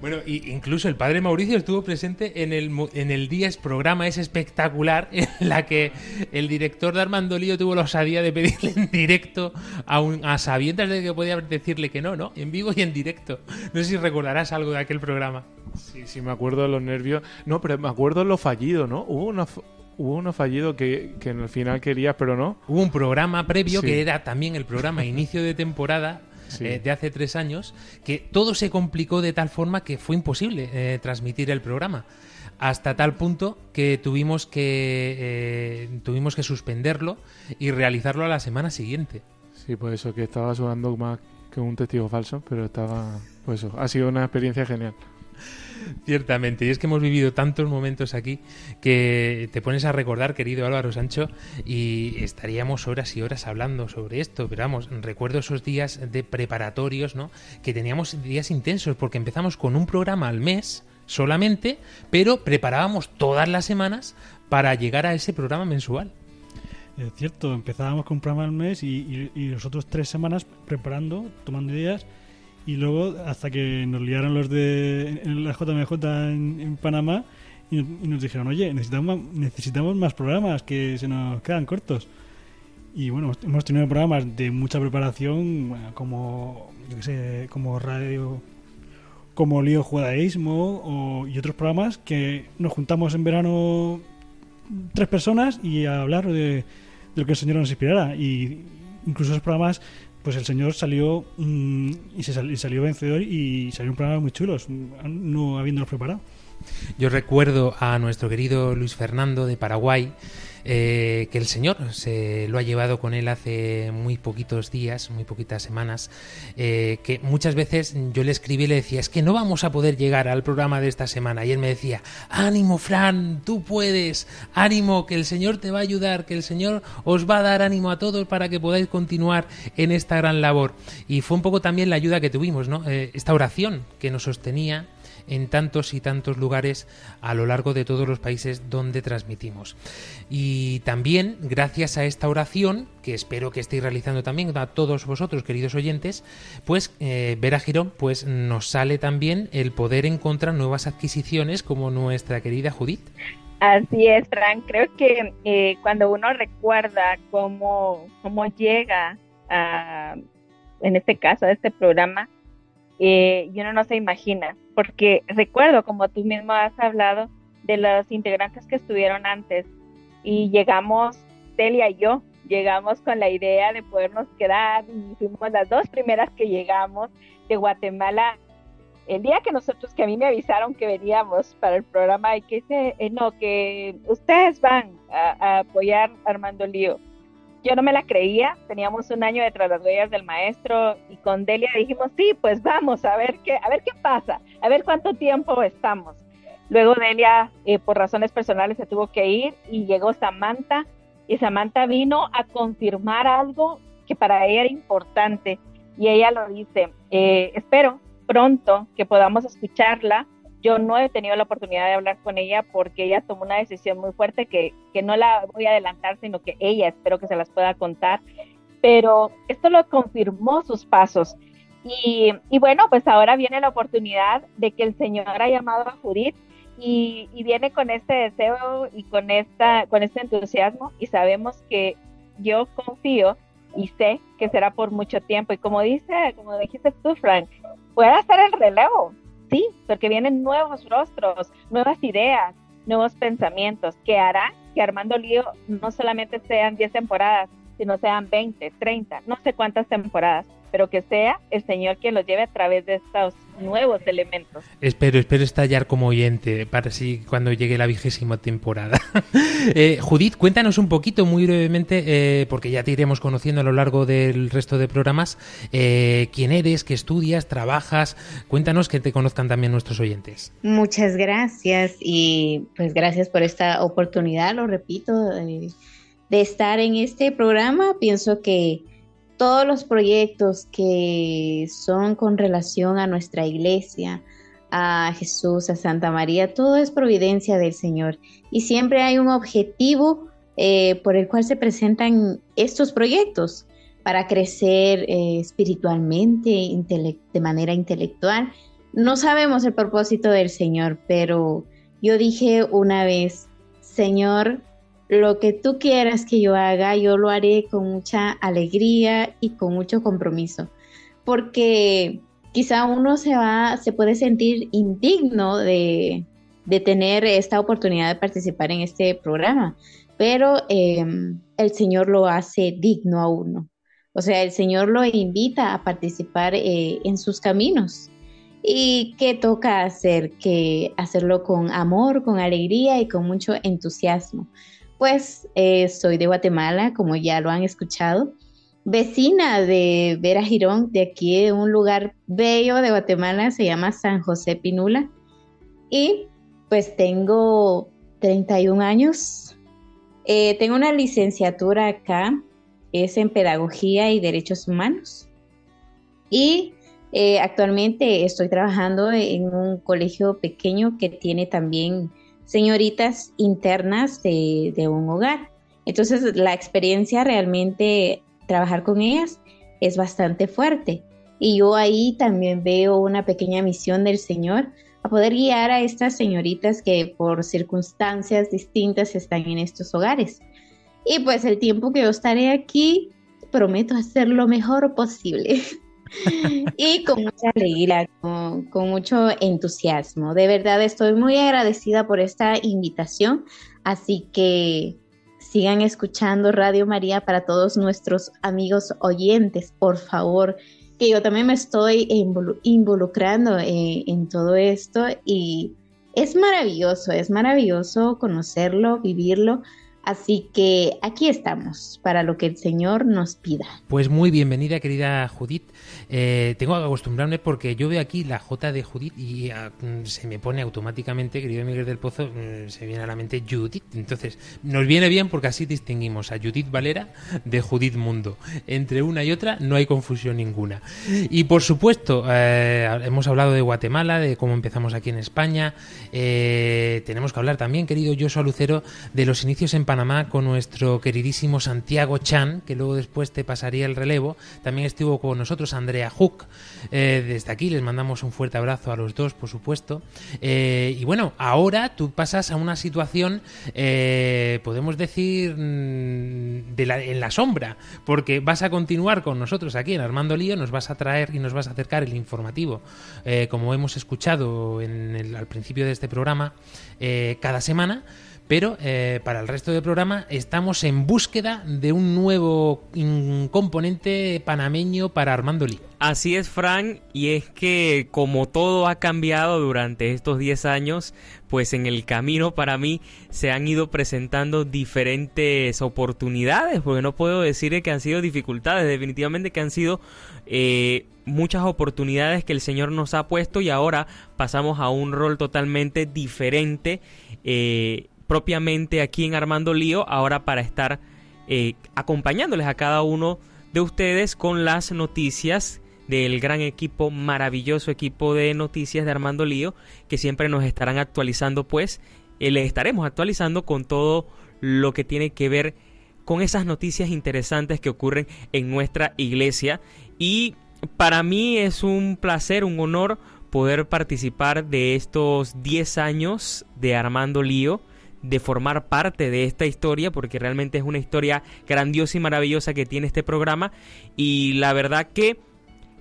Bueno, y incluso el padre Mauricio estuvo presente en el, en el Días programa ese espectacular en la que el director de Armando Lío tuvo la osadía de pedirle en directo a, un, a sabiendas de que podía decirle que no, ¿no? En vivo y en directo. No sé si recordarás algo de aquel programa. Sí, sí, me acuerdo de los nervios. No, pero me acuerdo de lo fallido, ¿no? Hubo uno, f- hubo uno fallido que, que en el final querías, pero no. Hubo un programa previo Sí. que era también el programa inicio de temporada Sí. eh, de hace tres años, que todo se complicó de tal forma que fue imposible eh, transmitir el programa. Hasta tal punto que tuvimos que eh, tuvimos que suspenderlo y realizarlo a la semana siguiente. Sí, pues eso, que estaba sonando más que un testigo falso, pero estaba... Pues eso, ha sido una experiencia genial. Ciertamente, y es que hemos vivido tantos momentos aquí que te pones a recordar, querido Álvaro Sancho, y estaríamos horas y horas hablando sobre esto, pero vamos, recuerdo esos días de preparatorios, ¿no? Que teníamos días intensos, porque empezamos con un programa al mes solamente, pero preparábamos todas las semanas para llegar a ese programa mensual. Es cierto, empezábamos con un programa al mes y, y, y nosotros tres semanas preparando, tomando ideas y luego hasta que nos liaron los de la JMJ en, Panamá y, y nos dijeron, oye, necesitamos, necesitamos más programas que se nos quedan cortos. Y bueno, hemos- tenido programas de mucha preparación, como, yo qué sé, como radio, como Lío Judaísmo o, y otros programas que nos juntamos en verano tres personas y a hablar de, de lo que el Señor nos inspirara. Y incluso esos programas, pues el Señor salió mm, y, se sal- y salió vencedor y salieron programas muy chulos, no habiéndolos preparado. Yo recuerdo a nuestro querido Luis Fernando de Paraguay, eh, que el Señor se lo ha llevado con él hace muy poquitos días, muy poquitas semanas, eh, que muchas veces yo le escribí y le decía, es que no vamos a poder llegar al programa de esta semana. Y él me decía, ánimo, Fran, tú puedes, ánimo, que el Señor te va a ayudar, que el Señor os va a dar ánimo a todos para que podáis continuar en esta gran labor. Y fue un poco también la ayuda que tuvimos, ¿no? Eh, esta oración que nos sostenía en tantos y tantos lugares a lo largo de todos los países donde transmitimos. Y también, gracias a esta oración, que espero que estéis realizando también a todos vosotros, queridos oyentes, pues eh, Vera Girón, pues nos sale también el poder encontrar nuevas adquisiciones como nuestra querida Judith. Así es, Frank. Creo que eh, cuando uno recuerda cómo, cómo llega a, en este caso, a este programa, eh, y uno no se imagina, porque recuerdo, como tú mismo has hablado, de los integrantes que estuvieron antes, y llegamos, Celia y yo, llegamos con la idea de podernos quedar, y fuimos las dos primeras que llegamos de Guatemala el día que nosotros, que a mí me avisaron que veníamos para el programa y que dice, eh, no, que ustedes van a, a apoyar a Armando Lío. Yo no me la creía, teníamos un año detrás de las huellas del maestro y con Delia dijimos, sí, pues vamos a ver qué, a ver qué pasa, a ver cuánto tiempo estamos. Luego Delia, eh, por razones personales, se tuvo que ir y llegó Samantha y Samantha vino a confirmar algo que para ella era importante y ella lo dice, eh, espero pronto que podamos escucharla. Yo no he tenido la oportunidad de hablar con ella porque ella tomó una decisión muy fuerte que, que no la voy a adelantar, sino que ella espero que se las pueda contar. Pero esto lo confirmó sus pasos. Y, y bueno, pues ahora viene la oportunidad de que el Señor ha llamado a Judith y, y viene con este deseo y con, esta, con este entusiasmo y sabemos que yo confío y sé que será por mucho tiempo. Y como dice, como dijiste tú, Frank, puede ser el relevo, sí, porque vienen nuevos rostros, nuevas ideas, nuevos pensamientos, que hará que Armando Lío no solamente sean 10 temporadas, sino sean 20, 30, no sé cuántas temporadas, pero que sea el Señor quien los lleve a través de estos nuevos elementos. Espero, espero estallar como oyente para así cuando llegue la vigésima temporada. eh, Judith, cuéntanos un poquito, muy brevemente, eh, porque ya te iremos conociendo a lo largo del resto de programas, eh, quién eres, qué estudias, trabajas. Cuéntanos que te conozcan también nuestros oyentes. Muchas gracias y pues gracias por esta oportunidad, lo repito. eh, de estar en este programa. Pienso que todos los proyectos que son con relación a nuestra iglesia, a Jesús, a Santa María, todo es providencia del Señor. Y siempre hay un objetivo eh, por el cual se presentan estos proyectos para crecer eh, espiritualmente, de manera intelectual. No sabemos el propósito del Señor, pero yo dije una vez, Señor, lo que tú quieras que yo haga, yo lo haré con mucha alegría y con mucho compromiso, porque quizá uno se va, se puede sentir indigno de, tener esta oportunidad de participar en este programa, pero em, el Señor lo hace digno a uno. O sea, el Señor lo invita a participar eh, en sus caminos. ¿Y qué toca hacer? Que hacerlo con amor, con alegría y con mucho entusiasmo. Pues eh, soy de Guatemala, como ya lo han escuchado, vecina de Vera Girón, de aquí, de un lugar bello de Guatemala, se llama San José Pinula. Y pues tengo 31 años. Eh, tengo una licenciatura acá, es en Pedagogía y Derechos Humanos. Y eh, actualmente estoy trabajando en un colegio pequeño que tiene también señoritas internas de, un hogar. Entonces la experiencia realmente, trabajar con ellas es bastante fuerte. Y yo ahí también veo una pequeña misión del Señor a poder guiar a estas señoritas que por circunstancias distintas están en estos hogares. Y pues el tiempo que yo estaré aquí, prometo hacer lo mejor posible. y con mucha alegría, con, mucho entusiasmo. De verdad estoy muy agradecida por esta invitación, así que sigan escuchando Radio María para todos nuestros amigos oyentes, por favor, que yo también me estoy involucrando en, en todo esto y es maravilloso, es maravilloso conocerlo, vivirlo. Así que aquí estamos para lo que el Señor nos pida. Pues muy bienvenida, querida Judith. Eh, tengo que acostumbrarme porque yo veo aquí la J de Judith y ah, mm, se me pone automáticamente, querido Miguel del Pozo, mm, se viene a la mente Judith. Entonces, nos viene bien porque así distinguimos a Judith Valera de Judith Mundo. Entre una y otra no hay confusión ninguna. Y por supuesto, eh, hemos hablado de Guatemala, de cómo empezamos aquí en España. Eh, tenemos que hablar también, querido Joshua Lucero, de los inicios en Panamá con nuestro queridísimo Santiago Chan, que luego después te pasaría el relevo. También estuvo con nosotros Andrés a Hook. Eh, desde aquí les mandamos un fuerte abrazo a los dos, por supuesto. Eh, y bueno, ahora tú pasas a una situación, eh, podemos decir, mm, de en la sombra, porque vas a continuar con nosotros aquí en Armando Lío, nos vas a traer y nos vas a acercar el informativo, como hemos escuchado en al principio de este programa, cada semana. Pero eh, para el resto del programa estamos en búsqueda de un nuevo componente panameño para Armando Lee. Así es, Frank, y es que como todo ha cambiado durante estos 10 años, pues en el camino para mí se han ido presentando diferentes oportunidades, porque no puedo decir que han sido dificultades, definitivamente que han sido eh, muchas oportunidades que el Señor nos ha puesto y ahora pasamos a un rol totalmente diferente. Eh, propiamente aquí en Armando Lío, ahora para estar eh, acompañándoles a cada uno de ustedes con las noticias del gran equipo, maravilloso equipo de noticias de Armando Lío, que siempre nos estarán actualizando, pues, eh, les estaremos actualizando con todo lo que tiene que ver con esas noticias interesantes que ocurren en nuestra iglesia. Y para mí es un placer, un honor poder participar de estos 10 años de Armando Lío de formar parte de esta historia porque realmente es una historia grandiosa y maravillosa que tiene este programa. Y la verdad que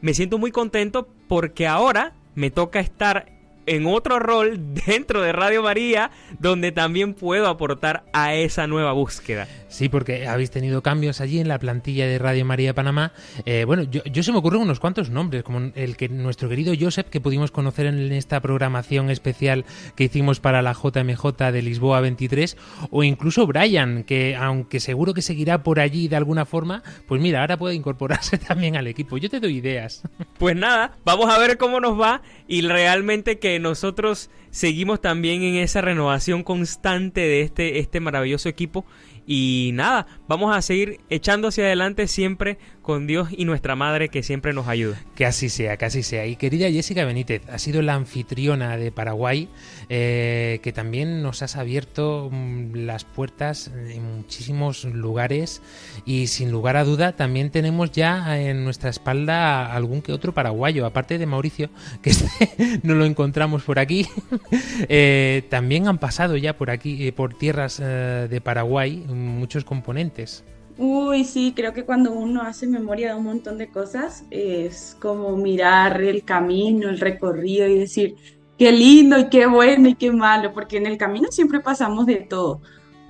me siento muy contento porque ahora me toca estar en otro rol dentro de Radio María donde también puedo aportar a esa nueva búsqueda. Sí, porque habéis tenido cambios allí en la plantilla de Radio María Panamá. Eh, bueno, yo, yo, se me ocurren unos cuantos nombres, como el que nuestro querido Joseph, que pudimos conocer en esta programación especial que hicimos para la JMJ de Lisboa 23, o incluso Brian, que aunque seguro que seguirá por allí de alguna forma, pues mira, ahora puede incorporarse también al equipo. Yo te doy ideas. Pues nada, vamos a ver cómo nos va y realmente que nosotros seguimos también en esa renovación constante de este, este maravilloso equipo Y nada, vamos a seguir echando hacia adelante siempre con Dios y nuestra Madre que siempre nos ayuda. Que así sea, que así sea. Y querida Jessica Benítez, ha sido la anfitriona de Paraguay, eh, que también nos has abierto mm, las puertas en muchísimos lugares y sin lugar a duda también tenemos ya en nuestra espalda algún que otro paraguayo, aparte de Mauricio, que este no lo encontramos por aquí, eh, también han pasado ya por aquí, eh, por tierras eh, de Paraguay, muchos componentes. Uy, sí, creo que cuando uno hace memoria de un montón de cosas, es como mirar el camino, el recorrido y decir, qué lindo y qué bueno y qué malo, porque en el camino siempre pasamos de todo,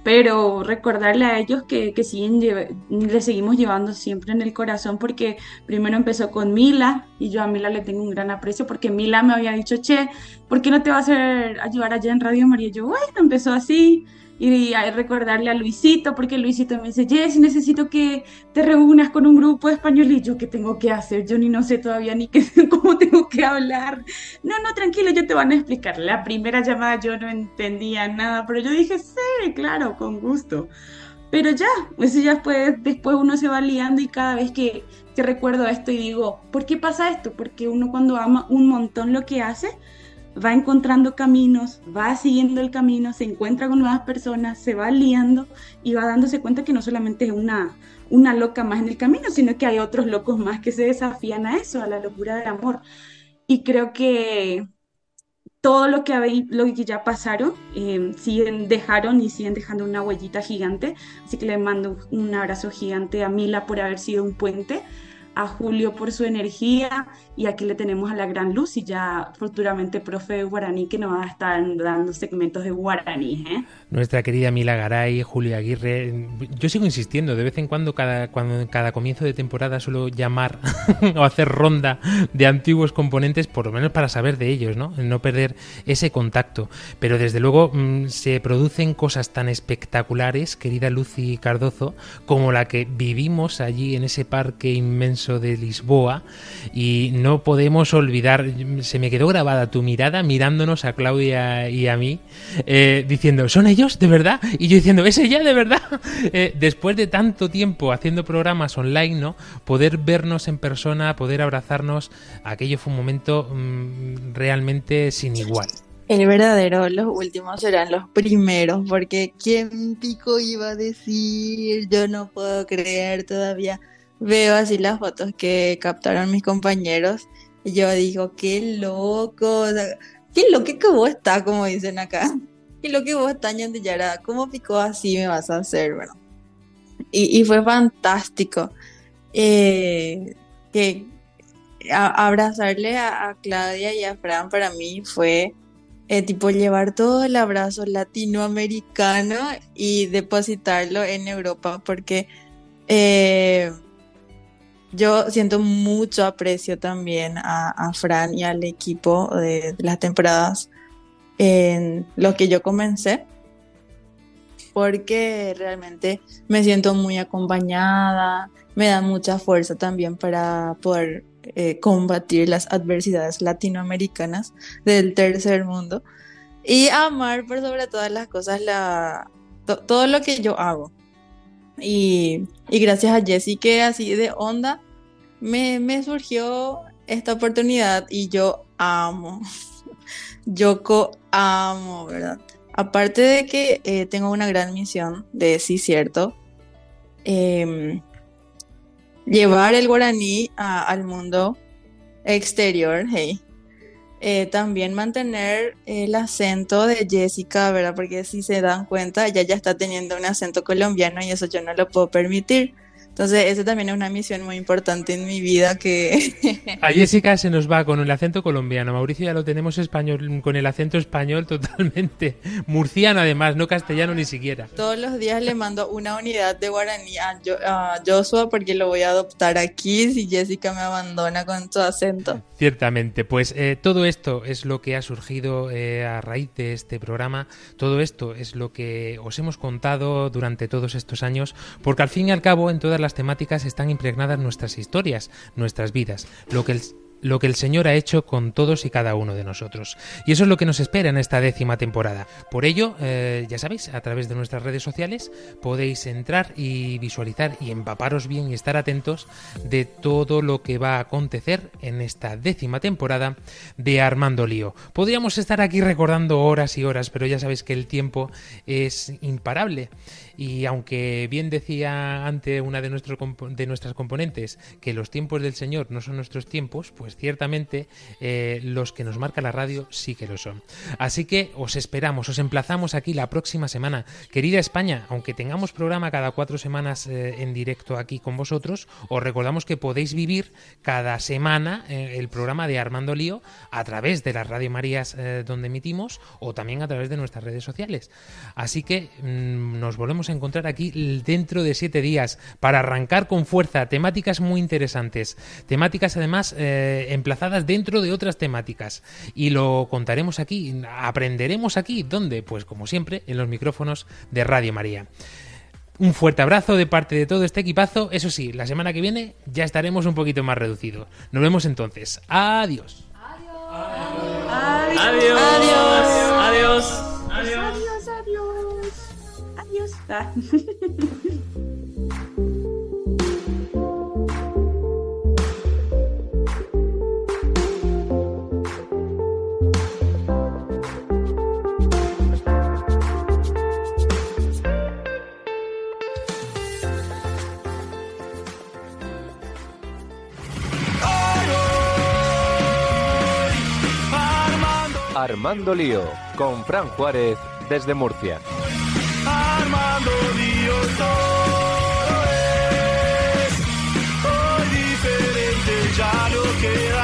pero recordarle a ellos que, que siguen le seguimos llevando siempre en el corazón, porque primero empezó con Mila y yo a Mila le tengo un gran aprecio, porque Mila me había dicho, che, ¿por qué no te vas a hacer- a llevar allá en Radio María? Y yo, bueno, empezó así. Y recordarle a Luisito, porque Luisito me dice, Jessy, necesito que te reúnas con un grupo español. Y yo, ¿qué tengo que hacer? Yo ni no sé todavía ni qué, cómo tengo que hablar. No, no, tranquilo, yo te van a explicar. La primera llamada yo no entendía nada, pero yo dije, sí, claro, con gusto. Pero ya, eso ya después, después uno se va liando y cada vez que, que recuerdo esto y digo, ¿por qué pasa esto? Porque uno cuando ama un montón lo que hace, va encontrando caminos, va siguiendo el camino, se encuentra con nuevas personas, se va liando y va dándose cuenta que no solamente es una, una loca más en el camino, sino que hay otros locos más que se desafían a eso, a la locura del amor. Y creo que todo lo que, habe- lo que ya pasaron, eh, siguen, dejaron y siguen dejando una huellita gigante. Así que le mando un abrazo gigante a Mila por haber sido un puente, a Julio por su energía y aquí le tenemos a la gran Luz y ya futuramente profe de guaraní que nos va a estar dando segmentos de guaraní. ¿eh? Nuestra querida Mila Garay, Julio Aguirre. Yo sigo insistiendo, de vez en cuando, cada, cuando cada comienzo de temporada suelo llamar o hacer ronda de antiguos componentes, por lo menos para saber de ellos, ¿no? No perder ese contacto. Pero desde luego mm, se producen cosas tan espectaculares, querida Lucy Cardozo, como la que vivimos allí en ese parque inmenso de Lisboa y no podemos olvidar, se me quedó grabada tu mirada mirándonos a Claudia y a mí, eh, diciendo, ¿son ellos de verdad? Y yo diciendo, ¿es ella de verdad? Eh, después de tanto tiempo haciendo programas online, ¿no? Poder vernos en persona, poder abrazarnos, aquello fue un momento mm, realmente sin igual. El verdadero, los últimos serán los primeros, porque ¿quién pico iba a decir? Yo no puedo creer todavía. Veo así las fotos que captaron mis compañeros y yo digo, qué loco, qué loco que vos estás, como dicen acá. Qué loco que vos estás, Yara, ¿cómo pico así me vas a hacer? Bueno, y, y fue fantástico. Eh, que abrazarle a, a Claudia y a Fran para mí fue eh, tipo llevar todo el abrazo latinoamericano y depositarlo en Europa porque eh, yo siento mucho aprecio también a, Fran y al equipo de, las temporadas en lo que yo comencé porque realmente me siento muy acompañada, me da mucha fuerza también para poder eh, combatir las adversidades latinoamericanas del tercer mundo y amar por sobre todas las cosas todo lo que yo hago. Y, y gracias a Jessie que así de onda me, me surgió esta oportunidad y yo amo, yo co- amo, ¿verdad? Aparte de que eh, tengo una gran misión de sí, cierto, em, llevar el guaraní al mundo exterior, hey. Eh, también mantener el acento de Jessica, ¿verdad? Porque si se dan cuenta, ella ya está teniendo un acento colombiano y eso yo no lo puedo permitir. Entonces, esa también es una misión muy importante en mi vida que... A Jessica se nos va con el acento colombiano, Mauricio ya lo tenemos español, con el acento español totalmente, murciano además, no castellano ni siquiera. Todos los días le mando una unidad de guaraní a, Jo- a Joshua porque lo voy a adoptar aquí si Jessica me abandona con su acento. Ciertamente, pues eh, todo esto es lo que ha surgido eh, a raíz de este programa, todo esto es lo que os hemos contado durante todos estos años, porque al fin y al cabo en todas las temáticas están impregnadas nuestras historias, nuestras vidas. Lo que el- lo que el Señor ha hecho con todos y cada uno de nosotros. Y eso es lo que nos espera en esta décima temporada. Por ello, eh, ya sabéis, a través de nuestras redes sociales podéis entrar y visualizar y empaparos bien y estar atentos de todo lo que va a acontecer en esta décima temporada de Armando Lío. Podríamos estar aquí recordando horas y horas, pero ya sabéis que el tiempo es imparable. Y aunque bien decía ante una de, de nuestras componentes que los tiempos del Señor no son nuestros tiempos, pues ciertamente eh, los que nos marca la radio sí que lo son. Así que os esperamos, os emplazamos aquí la próxima semana. Querida España, aunque tengamos programa cada cuatro semanas eh, en directo aquí con vosotros, os recordamos que podéis vivir cada semana eh, el programa de Armando Lío a través de las Radio Marías donde emitimos o también a través de nuestras redes sociales. Así que mm, nos volvemos a encontrar aquí dentro de siete días para arrancar con fuerza temáticas muy interesantes, temáticas además emplazadas dentro de otras temáticas y lo contaremos aquí, aprenderemos aquí, ¿dónde? Pues como siempre en los micrófonos de Radio María. Un fuerte abrazo de parte de todo este equipazo. Eso sí, la semana que viene ya estaremos un poquito más reducidos. Nos vemos entonces. Adiós. Adiós. Adiós. Adiós. Adiós, adiós. Adiós. Ah. Armando Lío, con Fran Juárez desde Murcia. Armando Lío, todo es, hoy diferente, ya lo que